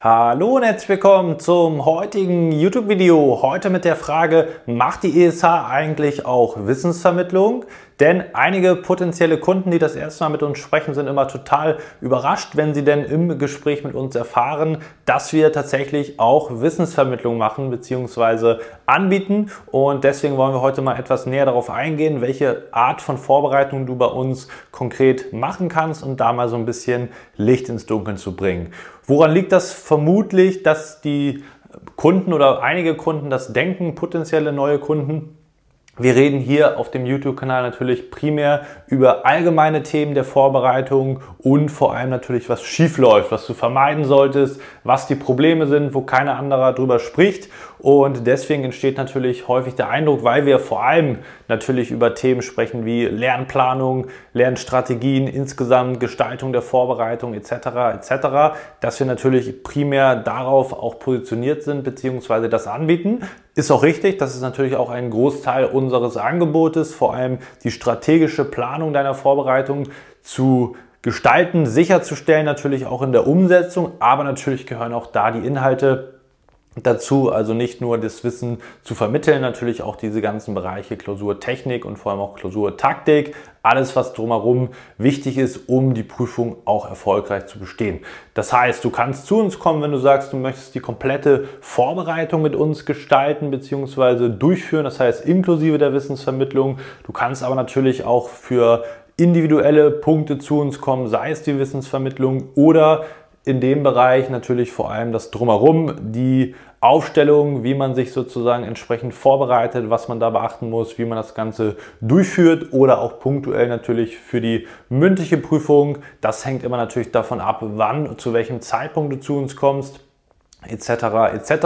Hallo und herzlich willkommen zum heutigen YouTube-Video. Heute mit der Frage, macht die ESH eigentlich auch Wissensvermittlung? Denn einige potenzielle Kunden, die das erste Mal mit uns sprechen, sind immer total überrascht, wenn sie denn im Gespräch mit uns erfahren, dass wir tatsächlich auch Wissensvermittlung machen bzw. anbieten. Und deswegen wollen wir heute mal etwas näher darauf eingehen, welche Art von Vorbereitung du bei uns konkret machen kannst und da mal so ein bisschen Licht ins Dunkeln zu bringen. Woran liegt das vermutlich, dass die Kunden oder einige Kunden das denken, potenzielle neue Kunden? Wir reden hier auf dem YouTube-Kanal natürlich primär über allgemeine Themen der Vorbereitung und vor allem natürlich, was schief läuft, was du vermeiden solltest, was die Probleme sind, wo keiner anderer drüber spricht. Und deswegen entsteht natürlich häufig der Eindruck, weil wir vor allem natürlich über Themen sprechen wie Lernplanung, Lernstrategien, insgesamt Gestaltung der Vorbereitung etc. etc., dass wir natürlich primär darauf auch positioniert sind bzw. das anbieten. Ist auch richtig, das ist natürlich auch ein Großteil unseres Angebotes, vor allem die strategische Planung deiner Vorbereitung zu gestalten, sicherzustellen, natürlich auch in der Umsetzung, aber natürlich gehören auch da die Inhalte dazu, also nicht nur das Wissen zu vermitteln, natürlich auch diese ganzen Bereiche Klausurtechnik und vor allem auch Klausurtaktik, alles was drumherum wichtig ist, um die Prüfung auch erfolgreich zu bestehen. Das heißt, du kannst zu uns kommen, wenn du sagst, du möchtest die komplette Vorbereitung mit uns gestalten bzw. durchführen, das heißt inklusive der Wissensvermittlung. Du kannst aber natürlich auch für individuelle Punkte zu uns kommen, sei es die Wissensvermittlung oder in dem Bereich natürlich vor allem das Drumherum, die Aufstellung, wie man sich sozusagen entsprechend vorbereitet, was man da beachten muss, wie man das Ganze durchführt oder auch punktuell natürlich für die mündliche Prüfung. Das hängt immer natürlich davon ab, wann, zu welchem Zeitpunkt du zu uns kommst etc. etc.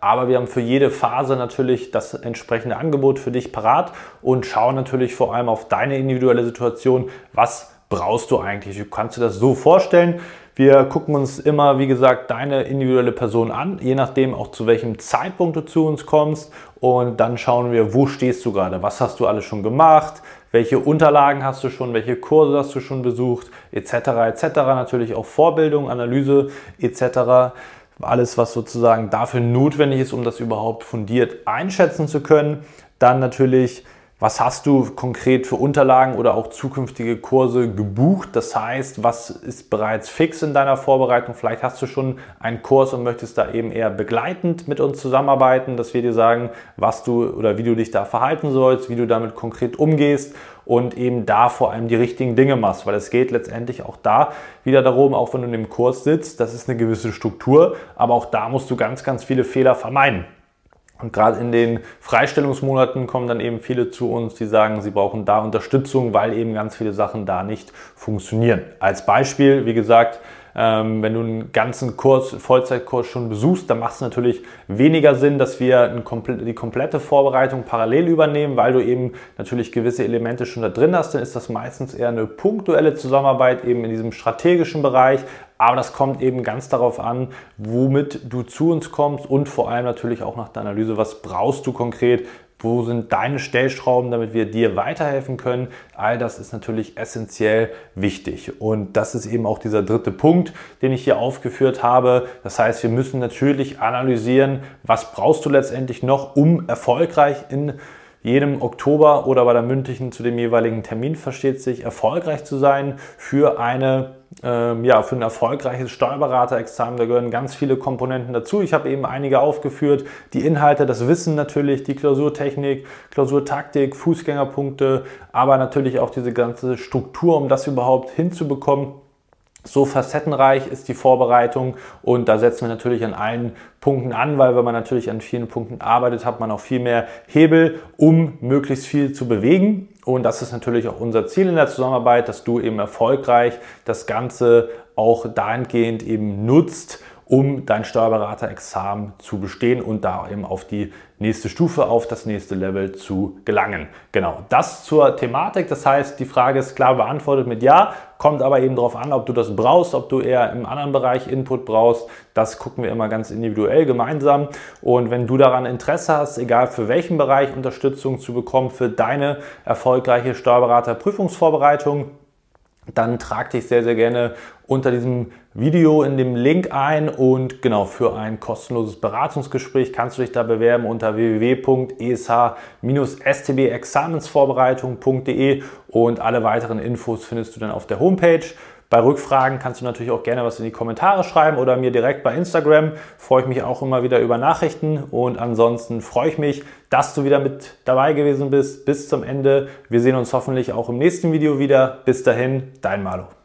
Aber wir haben für jede Phase natürlich das entsprechende Angebot für dich parat und schauen natürlich vor allem auf deine individuelle Situation, was brauchst du eigentlich? Wie kannst du das so vorstellen? Wir gucken uns immer, wie gesagt, deine individuelle Person an, je nachdem auch zu welchem Zeitpunkt du zu uns kommst. Und dann schauen wir, wo stehst du gerade? Was hast du alles schon gemacht? Welche Unterlagen hast du schon? Welche Kurse hast du schon besucht? Etc. etc. Natürlich auch Vorbildung, Analyse etc. Alles, was sozusagen dafür notwendig ist, um das überhaupt fundiert einschätzen zu können. Dann natürlich was hast du konkret für Unterlagen oder auch zukünftige Kurse gebucht? Das heißt, was ist bereits fix in deiner Vorbereitung? Vielleicht hast du schon einen Kurs und möchtest da eben eher begleitend mit uns zusammenarbeiten, dass wir dir sagen, was du oder wie du dich da verhalten sollst, wie du damit konkret umgehst und eben da vor allem die richtigen Dinge machst, weil es geht letztendlich auch da wieder darum, auch wenn du in dem Kurs sitzt, das ist eine gewisse Struktur, aber auch da musst du ganz, ganz viele Fehler vermeiden. Und gerade in den Freistellungsmonaten kommen dann eben viele zu uns, die sagen, sie brauchen da Unterstützung, weil eben ganz viele Sachen da nicht funktionieren. Als Beispiel, wie gesagt, ähm, wenn du einen ganzen Kurs, Vollzeitkurs schon besuchst, dann macht es natürlich weniger Sinn, dass wir die komplette Vorbereitung parallel übernehmen, weil du eben natürlich gewisse Elemente schon da drin hast. Dann ist das meistens eher eine punktuelle Zusammenarbeit eben in diesem strategischen Bereich, aber das kommt eben ganz darauf an, womit du zu uns kommst und vor allem natürlich auch nach der Analyse, was brauchst du konkret, wo sind deine Stellschrauben, damit wir dir weiterhelfen können? All das ist natürlich essentiell wichtig. Und das ist eben auch dieser dritte Punkt, den ich hier aufgeführt habe. Das heißt, wir müssen natürlich analysieren, was brauchst du letztendlich noch, um erfolgreich in jedem Oktober oder bei der mündlichen zu dem jeweiligen Termin versteht sich, erfolgreich zu sein für eine ähm, ja, für ein erfolgreiches Steuerberaterexamen, da gehören ganz viele Komponenten dazu. Ich habe eben einige aufgeführt. Die Inhalte, das Wissen natürlich, die Klausurtechnik, Klausurtaktik, Fußgängerpunkte, aber natürlich auch diese ganze Struktur, um das überhaupt hinzubekommen. So facettenreich ist die Vorbereitung und da setzen wir natürlich an allen Punkten an, weil wenn man natürlich an vielen Punkten arbeitet, hat man auch viel mehr Hebel, um möglichst viel zu bewegen. Und das ist natürlich auch unser Ziel in der Zusammenarbeit, dass du eben erfolgreich das Ganze auch dahingehend eben nutzt um dein Steuerberaterexamen zu bestehen und da eben auf die nächste Stufe, auf das nächste Level zu gelangen. Genau, das zur Thematik. Das heißt, die Frage ist klar beantwortet mit Ja, kommt aber eben darauf an, ob du das brauchst, ob du eher im anderen Bereich Input brauchst. Das gucken wir immer ganz individuell gemeinsam. Und wenn du daran Interesse hast, egal für welchen Bereich Unterstützung zu bekommen, für deine erfolgreiche Steuerberaterprüfungsvorbereitung, dann trag dich sehr, sehr gerne unter diesem Video in dem Link ein und genau für ein kostenloses Beratungsgespräch kannst du dich da bewerben unter www.esh-stbexamensvorbereitung.de und alle weiteren Infos findest du dann auf der Homepage. Bei Rückfragen kannst du natürlich auch gerne was in die Kommentare schreiben oder mir direkt bei Instagram. Freue ich mich auch immer wieder über Nachrichten und ansonsten freue ich mich, dass du wieder mit dabei gewesen bist bis zum Ende. Wir sehen uns hoffentlich auch im nächsten Video wieder. Bis dahin, dein Malo.